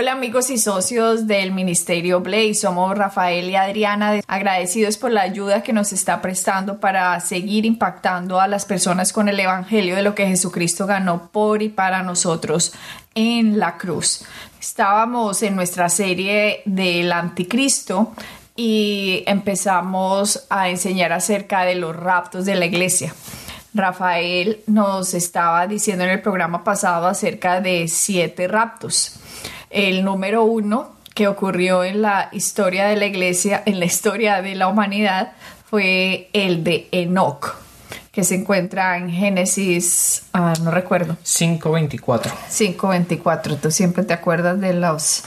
Hola amigos y socios del Ministerio Blaze, somos Rafael y Adriana, agradecidos por la ayuda que nos está prestando para seguir impactando a las personas con el Evangelio de lo que Jesucristo ganó por y para nosotros en la cruz. Estábamos en nuestra serie del Anticristo y empezamos a enseñar acerca de los raptos de la iglesia. Rafael nos estaba diciendo en el programa pasado acerca de siete raptos el número uno que ocurrió en la historia de la iglesia, en la historia de la humanidad, fue el de Enoch, que se encuentra en Génesis, ah, no recuerdo. 5.24. 5.24, tú siempre te acuerdas de los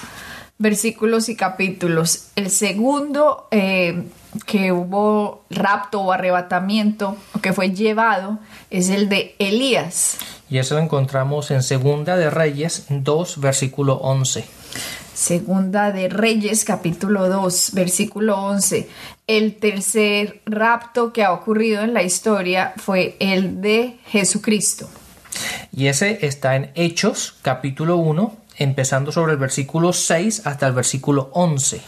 versículos y capítulos. El segundo eh, que hubo rapto o arrebatamiento, o que fue llevado, es el de Elías. Y eso lo encontramos en Segunda de Reyes 2, versículo 11. Segunda de Reyes, capítulo 2, versículo 11. El tercer rapto que ha ocurrido en la historia fue el de Jesucristo. Y ese está en Hechos, capítulo 1, empezando sobre el versículo 6 hasta el versículo 11.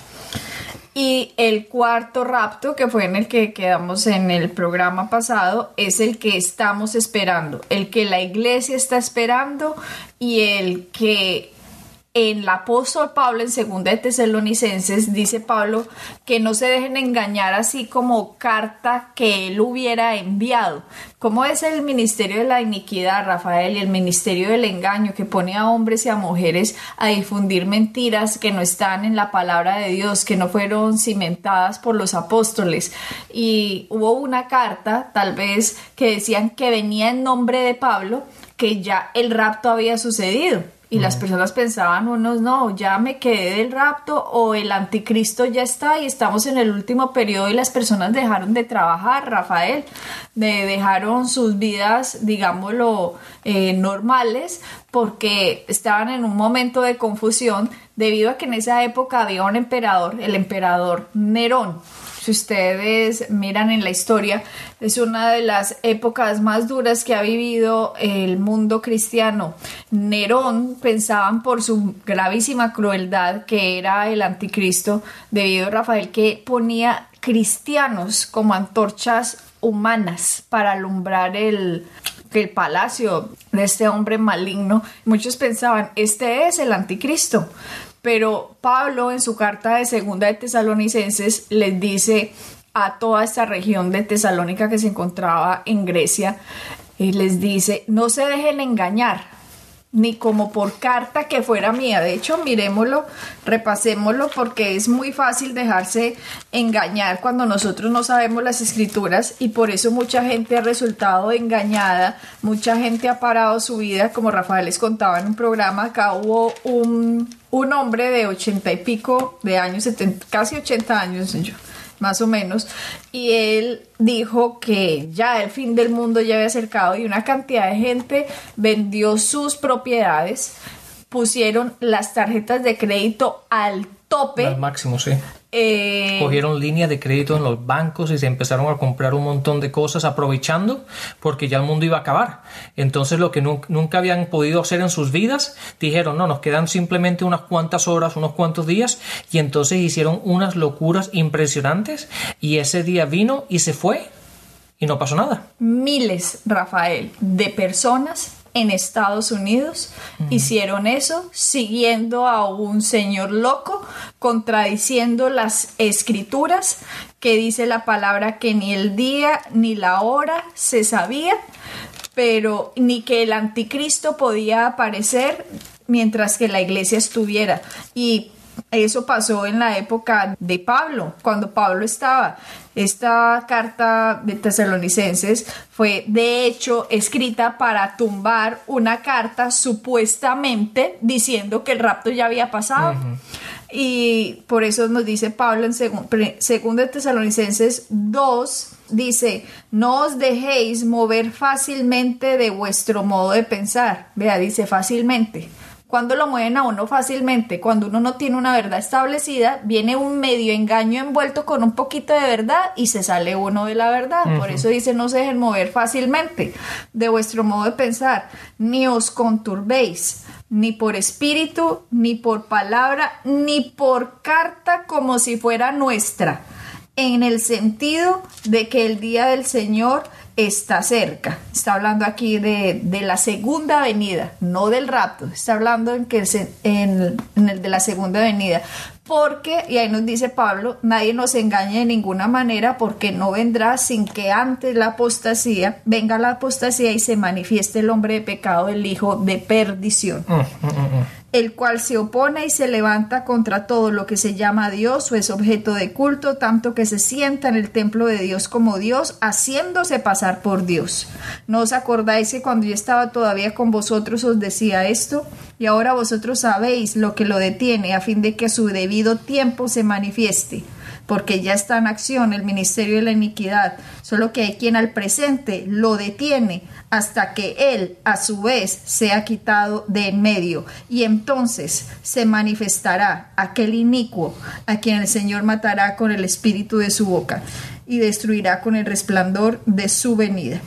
Y el cuarto rapto, que fue en el que quedamos en el programa pasado, es el que estamos esperando, el que la iglesia está esperando y el que en el apóstol Pablo, en segunda de Tesalonicenses, dice Pablo que no se dejen engañar así como carta que él hubiera enviado. ¿Cómo es el ministerio de la iniquidad, Rafael, y el ministerio del engaño que pone a hombres y a mujeres a difundir mentiras que no están en la palabra de Dios, que no fueron cimentadas por los apóstoles? Y hubo una carta, tal vez, que decían que venía en nombre de Pablo, que ya el rapto había sucedido y las personas pensaban, unos no, ya me quedé del rapto o el anticristo ya está y estamos en el último periodo y las personas dejaron de trabajar, Rafael, de, dejaron sus vidas, digámoslo, eh, normales porque estaban en un momento de confusión debido a que en esa época había un emperador, el emperador Nerón si ustedes miran en la historia, es una de las épocas más duras que ha vivido el mundo cristiano. Nerón pensaban por su gravísima crueldad que era el anticristo, debido a Rafael que ponía cristianos como antorchas humanas para alumbrar el, el palacio de este hombre maligno. Muchos pensaban, este es el anticristo, pero Pablo en su carta de segunda de Tesalonicenses les dice a toda esta región de Tesalónica que se encontraba en Grecia, y les dice, no se dejen engañar, ni como por carta que fuera mía. De hecho, miremoslo, repasémoslo, porque es muy fácil dejarse engañar cuando nosotros no sabemos las escrituras y por eso mucha gente ha resultado engañada, mucha gente ha parado su vida, como Rafael les contaba en un programa, acá hubo un, un hombre de ochenta y pico de años, casi ochenta años, yo más o menos, y él dijo que ya el fin del mundo ya había acercado y una cantidad de gente vendió sus propiedades, pusieron las tarjetas de crédito al tope. Al máximo, sí. Eh, Cogieron línea de crédito en los bancos y se empezaron a comprar un montón de cosas aprovechando porque ya el mundo iba a acabar. Entonces lo que nunca habían podido hacer en sus vidas, dijeron, no, nos quedan simplemente unas cuantas horas, unos cuantos días y entonces hicieron unas locuras impresionantes y ese día vino y se fue y no pasó nada. Miles, Rafael, de personas en Estados Unidos hicieron eso siguiendo a un señor loco, contradiciendo las escrituras que dice la palabra que ni el día ni la hora se sabía, pero ni que el anticristo podía aparecer mientras que la iglesia estuviera. Y eso pasó en la época de Pablo, cuando Pablo estaba. Esta carta de tesalonicenses fue de hecho escrita para tumbar una carta supuestamente diciendo que el rapto ya había pasado. Y por eso nos dice Pablo en 2 de Tesalonicenses 2, dice, no os dejéis mover fácilmente de vuestro modo de pensar. Vea, dice fácilmente. Cuando lo mueven a uno fácilmente, cuando uno no tiene una verdad establecida, viene un medio engaño envuelto con un poquito de verdad y se sale uno de la verdad. Por eso dice no se dejen mover fácilmente de vuestro modo de pensar, ni os conturbéis, ni por espíritu, ni por palabra, ni por carta como si fuera nuestra, en el sentido de que el día del Señor está cerca. Está hablando aquí de, la segunda venida, no del rapto. Está hablando en, que en, en el de la segunda venida. Porque, y ahí nos dice Pablo, nadie nos engañe de ninguna manera porque no vendrá sin que antes la apostasía, venga la apostasía y se manifieste el hombre de pecado, el hijo de perdición. Mm, mm, mm, el cual se opone y se levanta contra todo lo que se llama Dios o es objeto de culto, tanto que se sienta en el templo de Dios como Dios, haciéndose pasar por Dios. ¿No os acordáis que cuando yo estaba todavía con vosotros os decía esto? Y ahora vosotros sabéis lo que lo detiene, a fin de que a su debido tiempo se manifieste porque ya está en acción el ministerio de la iniquidad, solo que hay quien al presente lo detiene hasta que él a su vez sea quitado de en medio y entonces se manifestará aquel inicuo a quien el Señor matará con el espíritu de su boca y destruirá con el resplandor de su venida.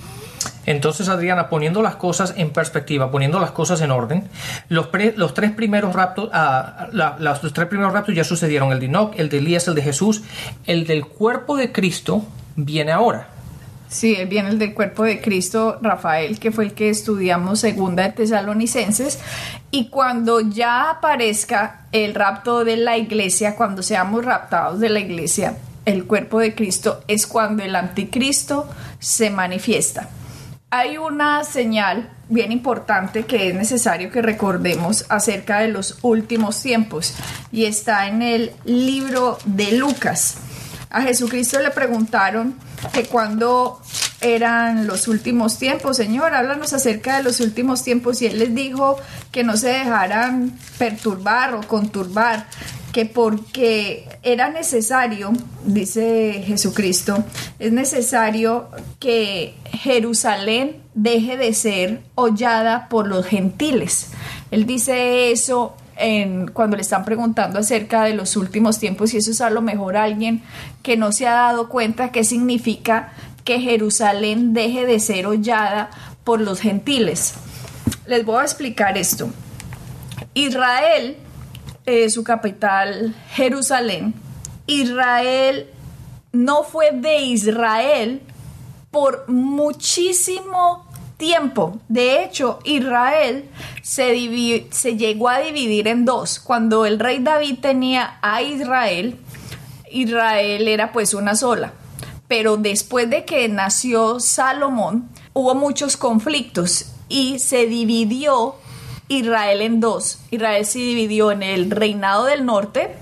Entonces, Adriana, poniendo las cosas en perspectiva, poniendo las cosas en orden, los, tres primeros raptos, ah, los tres primeros raptos ya sucedieron, el de Enoch, el de Elías, el de Jesús, el del cuerpo de Cristo viene ahora. Sí, viene el del cuerpo de Cristo, Rafael, que fue el que estudiamos segunda de Tesalonicenses. Y cuando ya aparezca el rapto de la iglesia, cuando seamos raptados de la iglesia, el cuerpo de Cristo es cuando el anticristo se manifiesta. Hay una señal bien importante que es necesario que recordemos acerca de los últimos tiempos y está en el libro de Lucas. A Jesucristo le preguntaron que cuando eran los últimos tiempos, Señor, háblanos acerca de los últimos tiempos y Él les dijo que no se dejaran perturbar o conturbar, que porque era necesario, dice Jesucristo, es necesario que Jerusalén deje de ser hollada por los gentiles. Él dice eso cuando le están preguntando acerca de los últimos tiempos y eso es a lo mejor alguien que no se ha dado cuenta qué significa que Jerusalén deje de ser hollada por los gentiles. Les voy a explicar esto. Israel eh, su capital Jerusalén, Israel no fue de Israel por muchísimo tiempo. De hecho, Israel se, se, llegó a dividir en dos. Cuando el rey David tenía a Israel, Israel era pues una sola. Pero después de que nació Salomón, hubo muchos conflictos y se dividió Israel en dos. Israel se dividió en el reinado del norte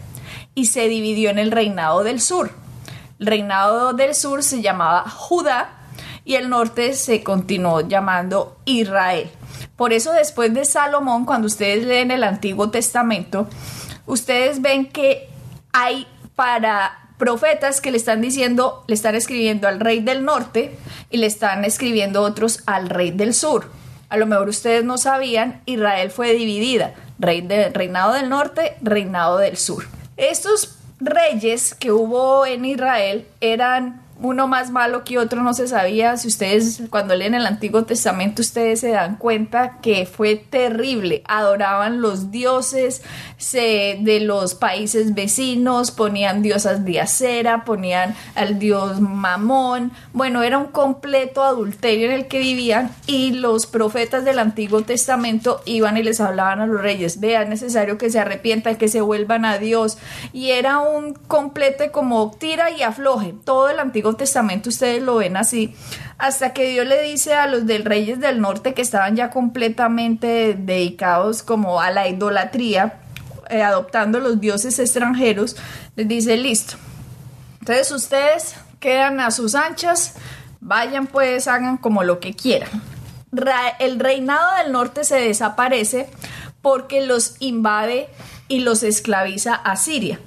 y se dividió en el reinado del sur. El reinado del sur se llamaba Judá y el norte se continuó llamando Israel. Por eso después de Salomón, cuando ustedes leen el Antiguo Testamento, ustedes ven que hay para profetas que le están diciendo, le están escribiendo al rey del norte y le están escribiendo otros al rey del sur a lo mejor ustedes no sabían, Israel fue dividida, reinado del norte, reinado del sur. Estos reyes que hubo en Israel eran uno más malo que otro no se sabía. Si ustedes cuando leen el Antiguo Testamento ustedes se dan cuenta que fue terrible. Adoraban los dioses de los países vecinos, ponían diosas de acera, ponían al dios Mamón. Bueno, era un completo adulterio en el que vivían y los profetas del Antiguo Testamento iban y les hablaban a los reyes, vean, es necesario que se arrepientan, que se vuelvan a Dios. Y era un completo como tira y afloje. Todo el Antiguo Testamento ustedes lo ven así, hasta que Dios le dice a los del reyes del norte que estaban ya completamente dedicados como a la idolatría, eh, adoptando los dioses extranjeros, les dice, listo. Entonces ustedes quedan a sus anchas, vayan pues, hagan como lo que quieran. el reinado del norte se desaparece porque los invade y los esclaviza a Siria.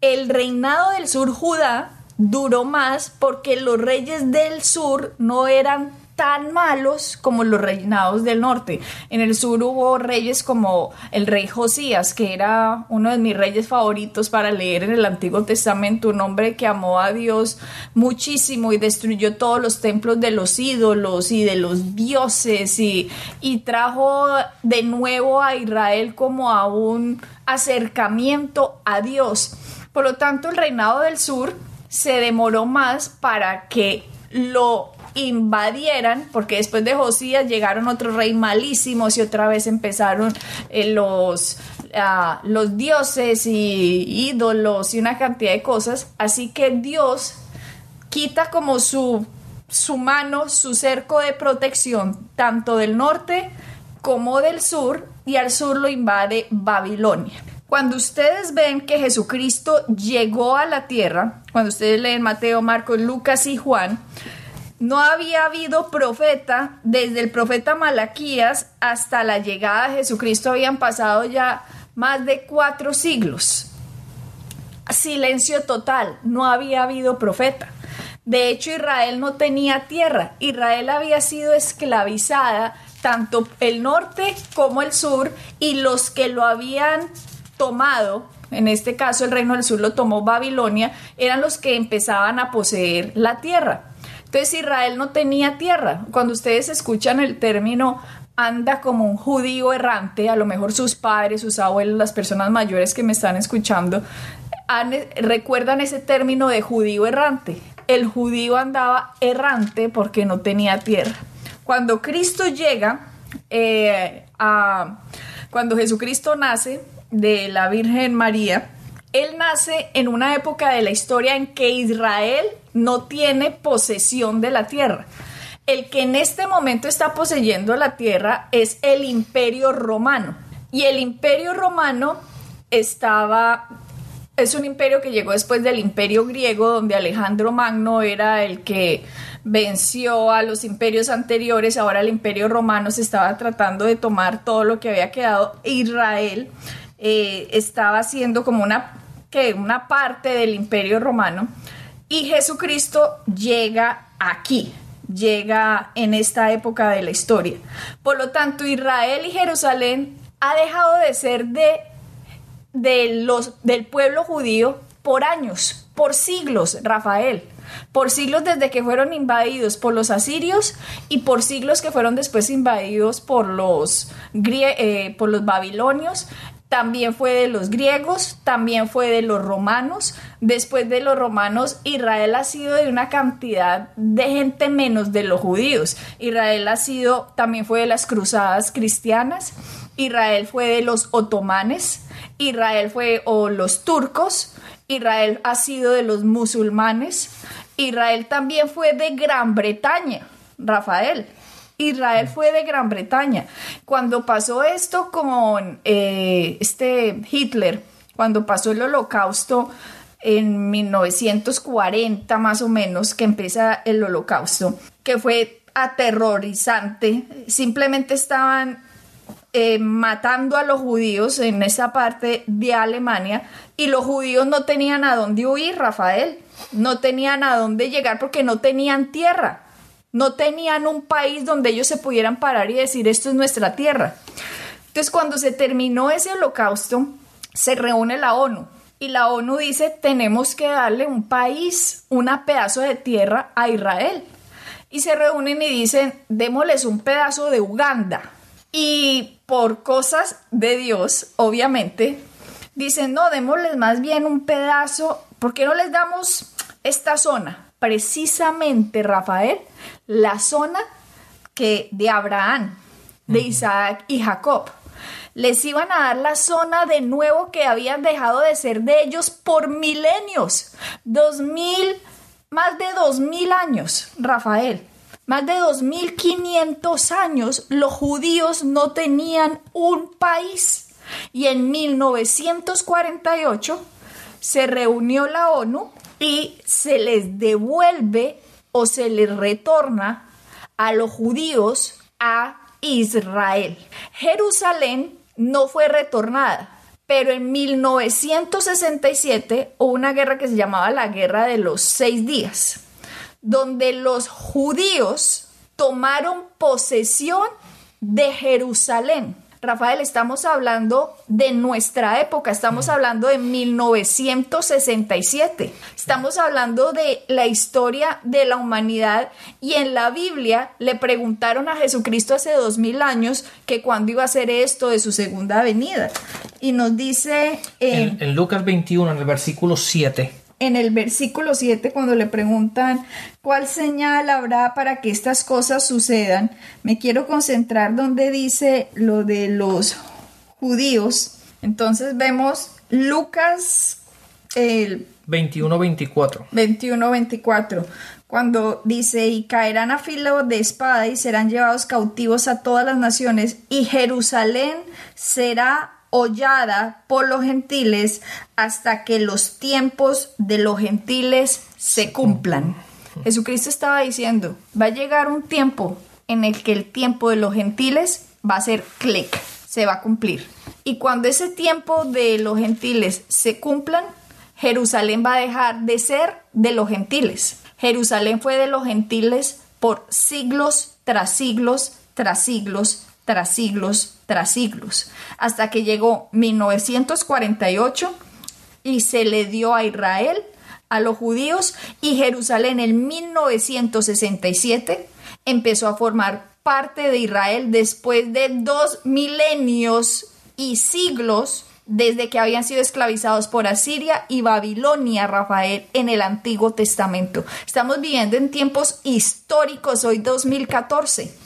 El reinado del sur Judá duró más porque los reyes del sur no eran tan malos como los reinados del norte. En el sur hubo reyes como el rey Josías, que era uno de mis reyes favoritos para leer en el Antiguo Testamento, un hombre que amó a Dios muchísimo y destruyó todos los templos de los ídolos y de los dioses y, y trajo de nuevo a Israel como a un acercamiento a Dios. Por lo tanto, el reinado del sur se demoró más para que lo invadieran, porque después de Josías llegaron otros reyes malísimos y otra vez empezaron eh, los, ah, los dioses y ídolos y una cantidad de cosas. Así que Dios quita como su, su mano, su cerco de protección, tanto del norte como del sur, y al sur lo invade Babilonia. Cuando ustedes ven que Jesucristo llegó a la tierra, cuando ustedes leen Mateo, Marcos, Lucas y Juan, no había habido profeta, desde el profeta Malaquías hasta la llegada de Jesucristo habían pasado ya más de cuatro siglos. Silencio total, no había habido profeta. De hecho, Israel no tenía tierra. Israel había sido esclavizada, tanto el norte como el sur, y los que lo habían tomado, en este caso el reino del sur lo tomó Babilonia, eran los que empezaban a poseer la tierra. Entonces Israel no tenía tierra. Cuando ustedes escuchan el término anda como un judío errante, a lo mejor sus padres, sus abuelos, las personas mayores que me están escuchando, recuerdan ese término de judío errante. El judío andaba errante porque no tenía tierra. Cuando Cristo llega, eh, a, cuando Jesucristo nace de la Virgen María, él nace en una época de la historia en que Israel no tiene posesión de la tierra. El que en este momento está poseyendo la tierra es el imperio romano. Y el imperio romano estaba es un imperio que llegó después del imperio griego, donde Alejandro Magno era el que venció a los imperios anteriores. Ahora el imperio romano se estaba tratando de tomar todo lo que había quedado. Israel eh, estaba haciendo como una que una parte del imperio romano y Jesucristo llega aquí, llega en esta época de la historia. Por lo tanto, Israel y Jerusalén ha dejado de ser de, de los, del pueblo judío por años, por siglos, Rafael. Por siglos desde que fueron invadidos por los asirios y por siglos que fueron después invadidos por los, eh, por los babilonios también fue de los griegos, también fue de los romanos. Después de los romanos, Israel ha sido de una cantidad de gente menos de los judíos. Israel ha sido, también fue de las cruzadas cristianas. Israel fue de los otomanes. Israel fue o los turcos. Israel ha sido de los musulmanes. Israel también fue de Gran Bretaña, Rafael. Israel fue de Gran Bretaña. Cuando pasó esto con eh, este Hitler, cuando pasó el holocausto en 1940 más o menos, que empieza el holocausto, que fue aterrorizante, simplemente estaban eh, matando a los judíos en esa parte de Alemania y los judíos no tenían a dónde huir, Rafael, no tenían a dónde llegar porque no tenían tierra. No tenían un país donde ellos se pudieran parar y decir esto es nuestra tierra. Entonces cuando se terminó ese holocausto, se reúne la ONU y la ONU dice tenemos que darle un país, un pedazo de tierra a Israel. Y se reúnen y dicen démosles un pedazo de Uganda. Y por cosas de Dios, obviamente, dicen no, démosles más bien un pedazo, ¿por qué no les damos esta zona? Precisamente, Rafael, la zona que de Abraham, de Isaac y Jacob. Les iban a dar la zona de nuevo que habían dejado de ser de ellos por milenios. Dos mil, más de dos mil años, Rafael. Más de dos mil quinientos años los judíos no tenían un país. Y en 1948 se reunió la ONU y se les devuelve o se les retorna a los judíos a Israel. Jerusalén no fue retornada. Pero en 1967 hubo una guerra que se llamaba la Guerra de los Seis Días, donde los judíos tomaron posesión de Jerusalén. Rafael, estamos hablando de nuestra época, estamos hablando de 1967, estamos hablando de la historia de la humanidad y en la Biblia le preguntaron a Jesucristo hace dos mil años que cuándo iba a ser esto de su segunda venida. Y nos dice en, en Lucas 21, en el versículo 7 en el versículo 7 cuando le preguntan cuál señal habrá para que estas cosas sucedan, me quiero concentrar donde dice lo de los judíos. Entonces vemos Lucas el 21-24. 21-24 cuando dice, y caerán a filo de espada y serán llevados cautivos a todas las naciones, y Jerusalén será hollada por los gentiles hasta que los tiempos de los gentiles se cumplan. Jesucristo estaba diciendo, va a llegar un tiempo en el que el tiempo de los gentiles va a ser clic, se va a cumplir. Y cuando ese tiempo de los gentiles se cumplan, Jerusalén va a dejar de ser de los gentiles. Jerusalén fue de los gentiles por siglos tras siglos tras siglos tras siglos tras siglos, hasta que llegó 1948 y se le dio a Israel, a los judíos, y Jerusalén en 1967 empezó a formar parte de Israel después de dos milenios y siglos desde que habían sido esclavizados por Asiria y Babilonia, Rafael, en el Antiguo Testamento. Estamos viviendo en tiempos históricos, hoy 2014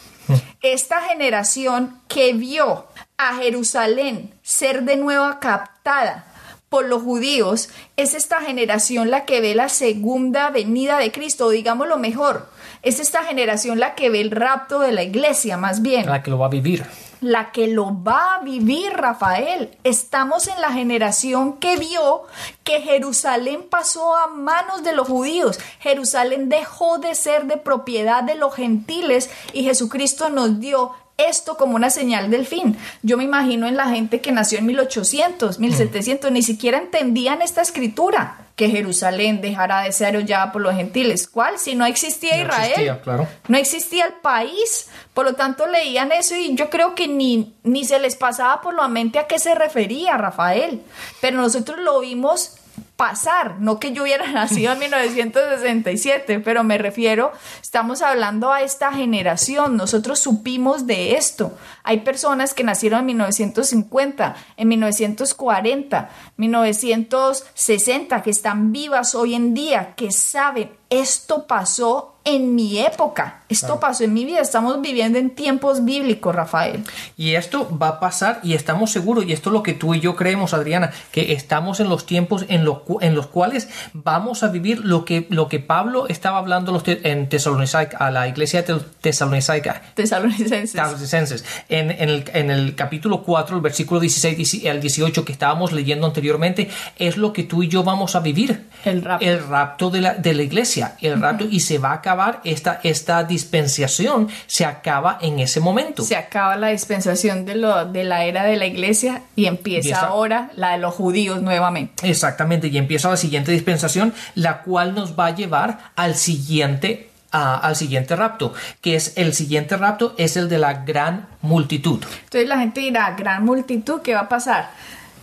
esta generación que vio a Jerusalén ser de nuevo captada por los judíos es esta generación la que ve la segunda venida de Cristo, digamos lo mejor, es esta generación la que ve el rapto de la iglesia, más bien. La que lo va a vivir la que lo va a vivir, Rafael. Estamos en la generación que vio que Jerusalén pasó a manos de los judíos. Jerusalén dejó de ser de propiedad de los gentiles y Jesucristo nos dio esto como una señal del fin. Yo me imagino en la gente que nació en 1800, 1700, ni siquiera entendían esta escritura que Jerusalén dejará de ser hollada por los gentiles. ¿Cuál? Si no existía Israel. claro. No existía el país. Por lo tanto, leían eso y yo creo que ni, ni se les pasaba por la mente a qué se refería Rafael. Pero nosotros lo vimos pasar, no que yo hubiera nacido en 1967, pero me refiero, estamos hablando a esta generación, nosotros supimos de esto. Hay personas que nacieron en 1950, en 1940, 1960, que están vivas hoy en día, que saben, esto pasó en mi época. Esto pasó en mi vida. Estamos viviendo en tiempos bíblicos, Rafael. Y esto va a pasar y estamos seguros, y esto es lo que tú y yo creemos, Adriana, que estamos en los tiempos en, los, en los cuales vamos a vivir lo que, lo que Pablo estaba hablando en Tesalonicenses, a la iglesia de Tesalonicenses. Tesalonicenses. En, en, el, en el capítulo 4, el versículo 16 al 18 que estábamos leyendo anteriormente, es lo que tú y yo vamos a vivir. El rapto. El rapto de la, de la iglesia. El rapto y se va a acabar esta, esta dispensación, se acaba en ese momento. Se acaba la dispensación de, lo, de la era de la iglesia y empieza, ahora la de los judíos nuevamente. Exactamente, y empieza la siguiente dispensación, la cual nos va a llevar al siguiente al siguiente rapto, que es el siguiente rapto, es el de la gran multitud. Entonces la gente dirá, gran multitud, ¿qué va a pasar?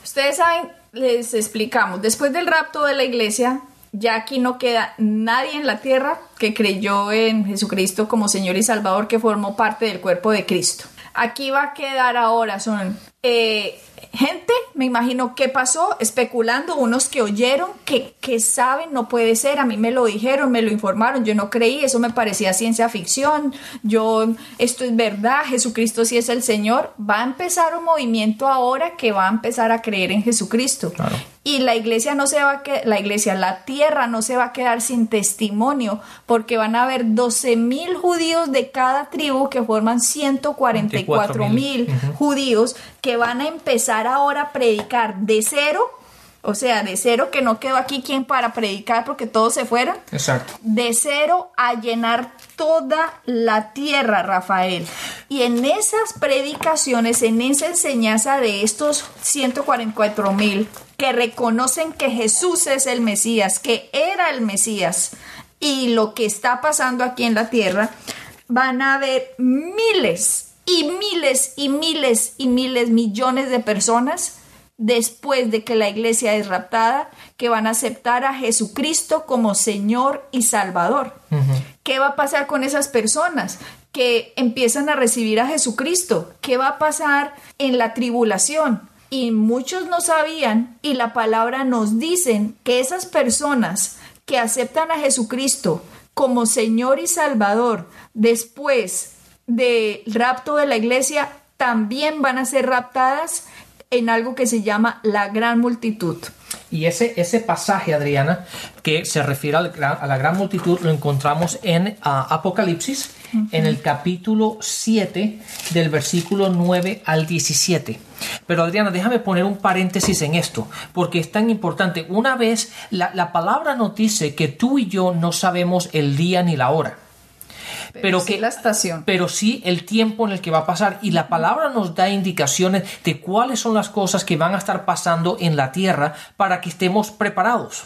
Ustedes saben, les explicamos, después del rapto de la iglesia, ya aquí no queda nadie en la tierra que creyó en Jesucristo como Señor y Salvador, que formó parte del cuerpo de Cristo. Aquí va a quedar ahora, son eh, gente, me imagino, ¿qué pasó? Especulando, unos que oyeron, que, que saben, no puede ser, a mí me lo dijeron, me lo informaron, yo no creí, eso me parecía ciencia ficción, yo, esto es verdad, Jesucristo sí es el Señor, va a empezar un movimiento ahora que va a empezar a creer en Jesucristo. Y la iglesia no se va a quedar, la iglesia, la tierra no se va a quedar sin testimonio, porque van a haber 12 mil judíos de cada tribu que forman 144 mil judíos que van a empezar ahora a predicar de cero O sea, de cero que no quedó aquí quien para predicar porque todos se fueron. Exacto. De cero a llenar toda la tierra, Rafael. Y en esas predicaciones, en esa enseñanza de estos 144 mil que reconocen que Jesús es el Mesías, que era el Mesías, y lo que está pasando aquí en la tierra, van a haber miles y miles y miles y miles, millones de personas después de que la iglesia es raptada, que van a aceptar a Jesucristo como Señor y Salvador. ¿Qué va a pasar con esas personas? que empiezan a recibir a Jesucristo. ¿Qué va a pasar en la tribulación? Y muchos no sabían y la palabra nos dicen que esas personas que aceptan a Jesucristo como Señor y Salvador después del rapto de la iglesia también van a ser raptadas en algo que se llama la gran multitud. Y ese, ese pasaje, Adriana, que se refiere a la gran multitud, lo encontramos en ah, Apocalipsis, en el capítulo 7, del versículo 9 al 17. Pero Adriana, déjame poner un paréntesis en esto, porque es tan importante. Una vez la, la palabra nos dice que tú y yo no sabemos el día ni la hora pero, sí que la estación. Pero sí el tiempo en el que va a pasar y la palabra nos da indicaciones de cuáles son las cosas que van a estar pasando en la tierra para que estemos preparados.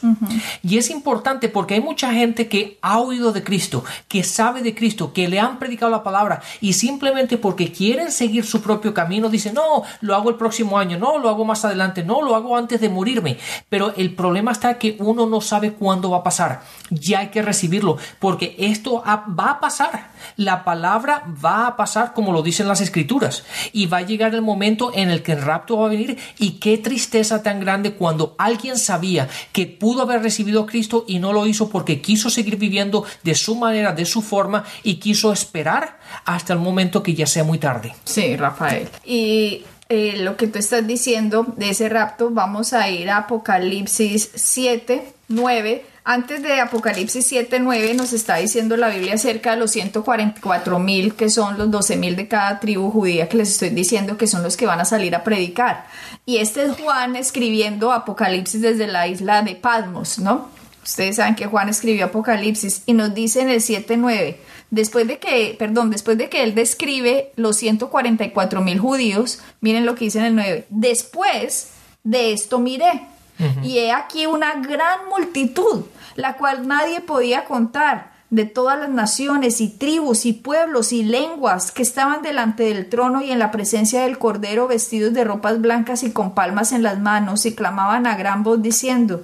Y es importante porque hay mucha gente que ha oído de Cristo, que sabe de Cristo, que le han predicado la palabra y simplemente porque quieren seguir su propio camino dicen, "No, lo hago el próximo año, no, lo hago más adelante, no, lo hago antes de morirme." Pero el problema está que uno no sabe cuándo va a pasar. Ya hay que recibirlo porque esto va a pasar la palabra va a pasar como lo dicen las escrituras. Y va a llegar el momento en el que el rapto va a venir. Y qué tristeza tan grande cuando alguien sabía que pudo haber recibido a Cristo y no lo hizo porque quiso seguir viviendo de su manera, de su forma y quiso esperar hasta el momento que ya sea muy tarde. Sí, Rafael. Y eh, lo que tú estás diciendo de ese rapto, vamos a ir a Apocalipsis 7, 9 antes de Apocalipsis 7.9 nos está diciendo la Biblia acerca de los 144 mil, que son los 12 mil de cada tribu judía que les estoy diciendo que son los que van a salir a predicar. Y este es Juan escribiendo Apocalipsis desde la isla de Patmos, ¿no? Ustedes saben que Juan escribió Apocalipsis y nos dice en el 7.9, después de que, perdón, después de que él describe los 144 mil judíos, miren lo que dice en el 9, después de esto miré. Y he aquí una gran multitud la cual nadie podía contar, de todas las naciones y tribus y pueblos y lenguas que estaban delante del trono y en la presencia del Cordero vestidos de ropas blancas y con palmas en las manos y clamaban a gran voz diciendo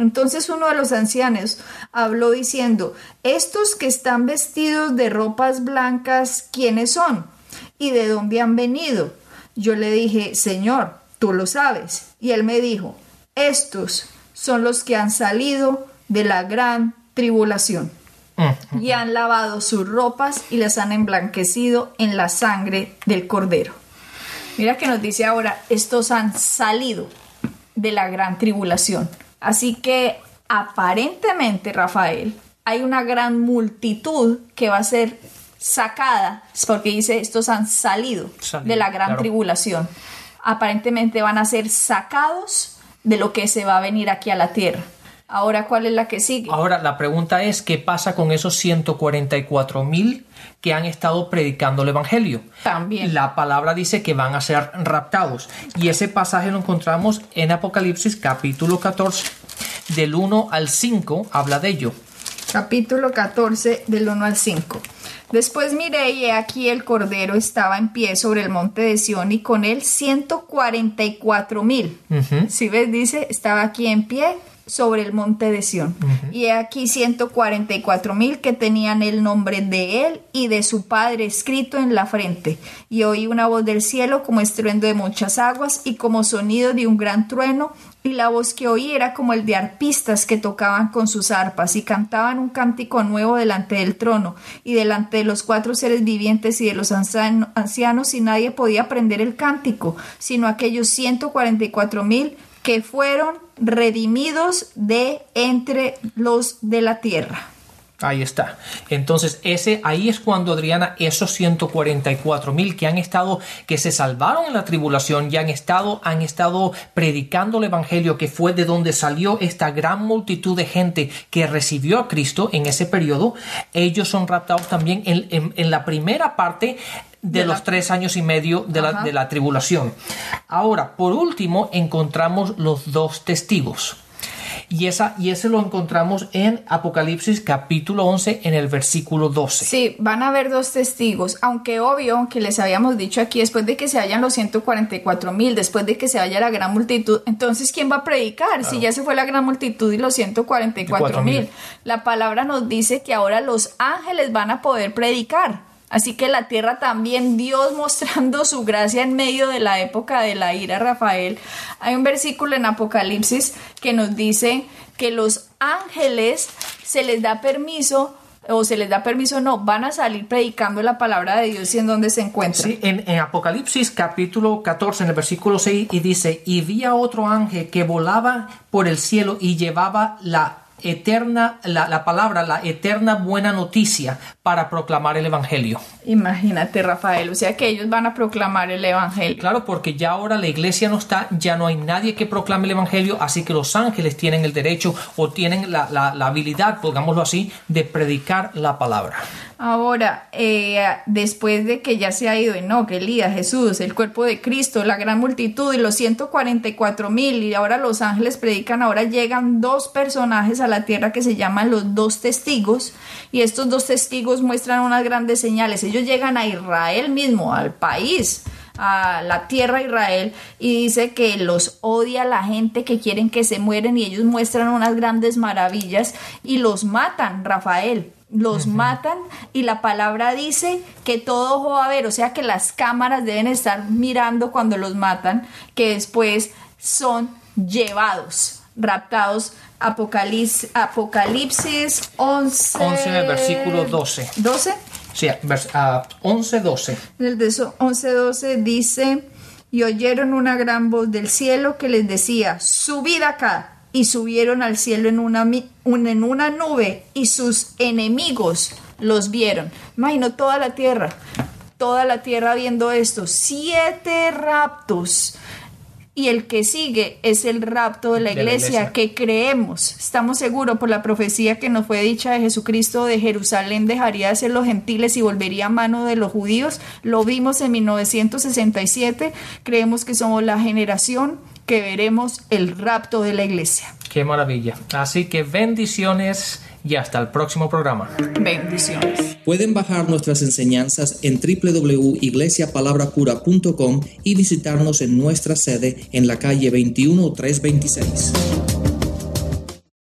Entonces uno de los ancianos habló diciendo, estos que están vestidos de ropas blancas, ¿quiénes son? ¿Y de dónde han venido? Yo le dije, Señor, tú lo sabes. Y él me dijo, estos son los que han salido de la gran tribulación y han lavado sus ropas y las han emblanquecido en la sangre del cordero. Mira que nos dice ahora, estos han salido de la gran tribulación. Así que aparentemente, Rafael, hay una gran multitud que va a ser sacada, porque dice, estos han salido, de la gran tribulación. Aparentemente van a ser sacados de lo que se va a venir aquí a la tierra. Ahora, ¿cuál es la que sigue? Ahora, la pregunta es, ¿qué pasa con esos 144 mil que han estado predicando el Evangelio? También. La palabra dice que van a ser raptados. Y ese pasaje lo encontramos en Apocalipsis capítulo 14, del 1 al 5, habla de ello. Capítulo 14, del 1 al 5. Después miré y aquí el Cordero estaba en pie sobre el monte de Sión y con él 144 mil. Si ves, dice, estaba aquí en pie sobre el monte de Sión. Y aquí 144 mil que tenían el nombre de él y de su padre escrito en la frente. Y oí una voz del cielo como estruendo de muchas aguas y como sonido de un gran trueno. Y la voz que oí era como el de arpistas que tocaban con sus arpas y cantaban un cántico nuevo delante del trono y delante de los cuatro seres vivientes y de los ancianos y nadie podía aprender el cántico, sino aquellos 144 mil que fueron redimidos de entre los de la tierra. Ahí está. Entonces, ese, ahí es cuando Adriana, esos 144 mil que han estado, que se salvaron en la tribulación y han estado, han estado predicando el evangelio, que fue de donde salió esta gran multitud de gente que recibió a Cristo en ese periodo, ellos son raptados también en, en la primera parte de, los tres años y medio de la, de la tribulación. Ahora, por último, encontramos los dos testigos. Y, esa, y ese lo encontramos en Apocalipsis capítulo 11 en el versículo 12. Sí, van a haber dos testigos, aunque obvio que les habíamos dicho aquí, después de que se hayan los 144 mil, después de que se vaya la gran multitud, entonces ¿quién va a predicar? Si ya se fue la gran multitud y los 144 mil. La palabra nos dice que ahora los ángeles van a poder predicar. Así que la tierra también, Dios mostrando su gracia en medio de la época de la ira, Rafael. Hay un versículo en Apocalipsis que nos dice que los ángeles se les da permiso o se les da permiso no, van a salir predicando la palabra de Dios y en donde se encuentran. Sí, en, en, Apocalipsis capítulo 14, en el versículo 6, y dice, y vi a otro ángel que volaba por el cielo y llevaba la eterna, la, la, palabra, la eterna buena noticia para proclamar el Evangelio. Imagínate, Rafael, o sea que ellos van a proclamar el Evangelio. Claro, porque ya ahora la iglesia no está, ya no hay nadie que proclame el Evangelio, así que los ángeles tienen el derecho o tienen la, la, la habilidad, pongámoslo así, de predicar la palabra. Ahora, eh, después de que ya se ha ido Enoch, Elías, Jesús, el cuerpo de Cristo, la gran multitud y los 144 mil, y ahora los ángeles predican, ahora llegan dos personajes a la tierra que se llaman los dos testigos, y estos dos testigos muestran unas grandes señales. Ellos llegan a Israel mismo, al país a la tierra Israel y dice que los odia la gente que quieren que se mueren y ellos muestran unas grandes maravillas y los matan, Rafael los matan y la palabra dice que todo ojo va a ver, o sea que las cámaras deben estar mirando cuando los matan, que después son llevados, raptados. Apocalipsis, Apocalipsis 11. 11 en el versículo 12. ¿12? Sí, uh, 11, 12. El de 11, 12 dice, y oyeron una gran voz del cielo que les decía, subid acá y subieron al cielo en una, en una nube y sus enemigos los vieron. Imagino toda la tierra, toda la tierra viendo esto. Siete raptos. Y el que sigue es el rapto de la, iglesia, que creemos, estamos seguros por la profecía que nos fue dicha de Jesucristo de Jerusalén dejaría de ser los gentiles y volvería a mano de los judíos. Lo vimos en 1967, creemos que somos la generación que veremos el rapto de la iglesia. Qué maravilla. Así que bendiciones y hasta el próximo programa. Bendiciones. Pueden bajar nuestras enseñanzas en www.iglesiapalabracura.com y visitarnos en nuestra sede en la calle 21326.